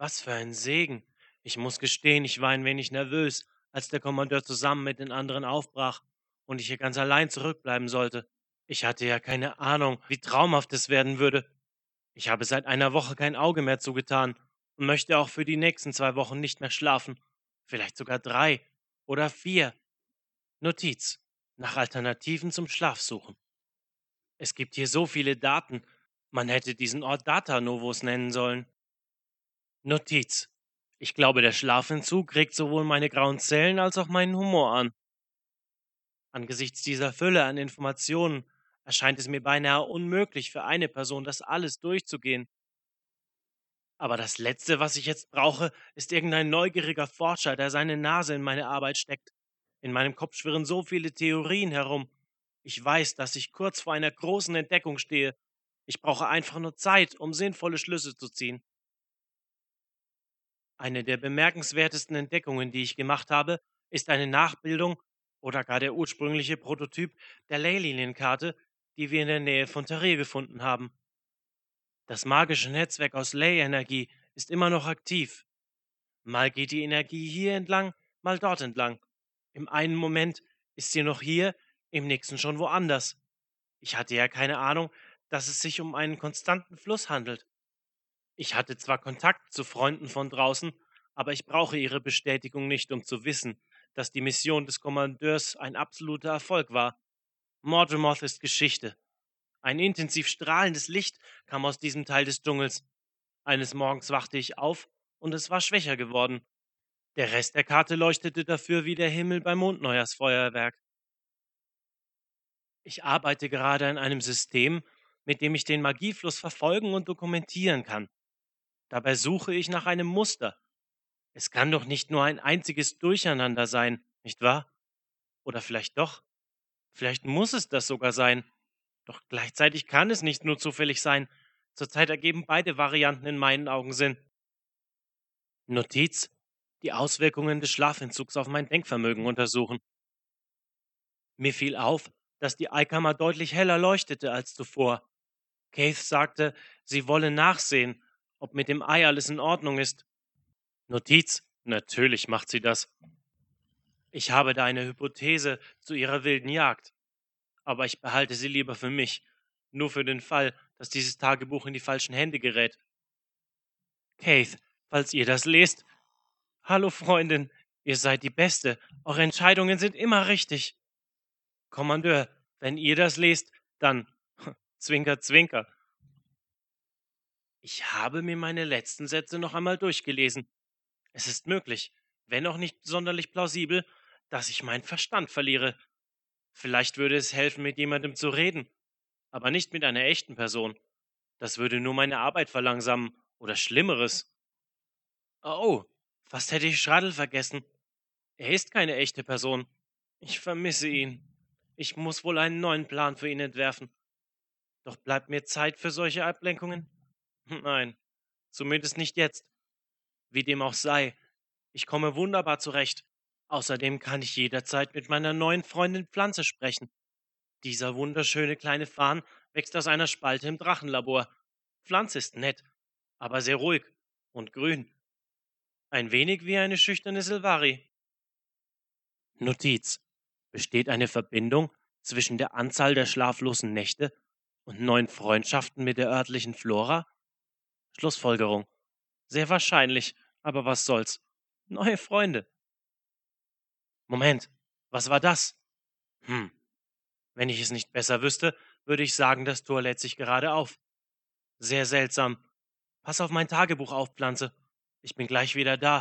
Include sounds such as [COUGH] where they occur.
Was für ein Segen. Ich muss gestehen, ich war ein wenig nervös, als der Kommandeur zusammen mit den anderen aufbrach und ich hier ganz allein zurückbleiben sollte. Ich hatte ja keine Ahnung, wie traumhaft es werden würde. Ich habe seit einer Woche kein Auge mehr zugetan und möchte auch für die nächsten zwei Wochen nicht mehr schlafen. Vielleicht sogar drei oder vier. Notiz. Nach Alternativen zum Schlaf suchen. Es gibt hier so viele Daten. Man hätte diesen Ort Data Novos nennen sollen. Notiz. Ich glaube, der Schlafentzug regt sowohl meine grauen Zellen als auch meinen Humor an. Angesichts dieser Fülle an Informationen erscheint es mir beinahe unmöglich für eine Person, das alles durchzugehen. Aber das Letzte, was ich jetzt brauche, ist irgendein neugieriger Forscher, der seine Nase in meine Arbeit steckt. In meinem Kopf schwirren so viele Theorien herum. Ich weiß, dass ich kurz vor einer großen Entdeckung stehe. Ich brauche einfach nur Zeit, um sinnvolle Schlüsse zu ziehen. Eine der bemerkenswertesten Entdeckungen, die ich gemacht habe, ist eine Nachbildung oder gar der ursprüngliche Prototyp der Ley-Linienkarte, die wir in der Nähe von Tarir gefunden haben. Das magische Netzwerk aus Ley-Energie ist immer noch aktiv. Mal geht die Energie hier entlang, mal dort entlang. Im einen Moment ist sie noch hier, im nächsten schon woanders. Ich hatte ja keine Ahnung, dass es sich um einen konstanten Fluss handelt. Ich hatte zwar Kontakt zu Freunden von draußen, aber ich brauche ihre Bestätigung nicht, um zu wissen, dass die Mission des Kommandeurs ein absoluter Erfolg war. Mortemoth ist Geschichte. Ein intensiv strahlendes Licht kam aus diesem Teil des Dschungels. Eines Morgens wachte ich auf und es war schwächer geworden. Der Rest der Karte leuchtete dafür wie der Himmel beim Mondneujahrsfeuerwerk. Ich arbeite gerade an einem System, mit dem ich den Magiefluss verfolgen und dokumentieren kann. Dabei suche ich nach einem Muster. Es kann doch nicht nur ein einziges Durcheinander sein, nicht wahr? Oder vielleicht doch? Vielleicht muss es das sogar sein. Doch gleichzeitig kann es nicht nur zufällig sein. Zurzeit ergeben beide Varianten in meinen Augen Sinn. Notiz: Die Auswirkungen des Schlafentzugs auf mein Denkvermögen untersuchen. Mir fiel auf, dass die Eikammer deutlich heller leuchtete als zuvor. Keith sagte, sie wolle nachsehen, ob mit dem Ei alles in Ordnung ist. Notiz, natürlich macht sie das. Ich habe da eine Hypothese zu ihrer wilden Jagd. Aber ich behalte sie lieber für mich, nur für den Fall, dass dieses Tagebuch in die falschen Hände gerät. Keith, falls ihr das lest. Hallo Freundin, ihr seid die Beste. Eure Entscheidungen sind immer richtig. Kommandeur, wenn ihr das lest, dann [LAUGHS] Zwinker, zwinker. Ich habe mir meine letzten Sätze noch einmal durchgelesen. Es ist möglich, wenn auch nicht sonderlich plausibel, dass ich meinen Verstand verliere. Vielleicht würde es helfen, mit jemandem zu reden, aber nicht mit einer echten Person. Das würde nur meine Arbeit verlangsamen oder Schlimmeres. Oh, fast hätte ich Schradl vergessen. Er ist keine echte Person. Ich vermisse ihn. Ich muss wohl einen neuen Plan für ihn entwerfen. Doch bleibt mir Zeit für solche Ablenkungen? [LAUGHS] Nein, zumindest nicht jetzt. Wie dem auch sei, ich komme wunderbar zurecht. Außerdem kann ich jederzeit mit meiner neuen Freundin Pflanze sprechen. Dieser wunderschöne kleine Farn wächst aus einer Spalte im Drachenlabor. Pflanze ist nett, aber sehr ruhig und grün. Ein wenig wie eine schüchterne Silvari. Notiz. Besteht eine Verbindung zwischen der Anzahl der schlaflosen Nächte und neuen Freundschaften mit der örtlichen Flora? Schlussfolgerung. Sehr wahrscheinlich, aber was soll's. Neue Freunde. Moment, was war das? Hm. Wenn ich es nicht besser wüsste, würde ich sagen, das Tor lädt sich gerade auf. Sehr seltsam. Pass auf mein Tagebuch auf, Pflanze. Ich bin gleich wieder da.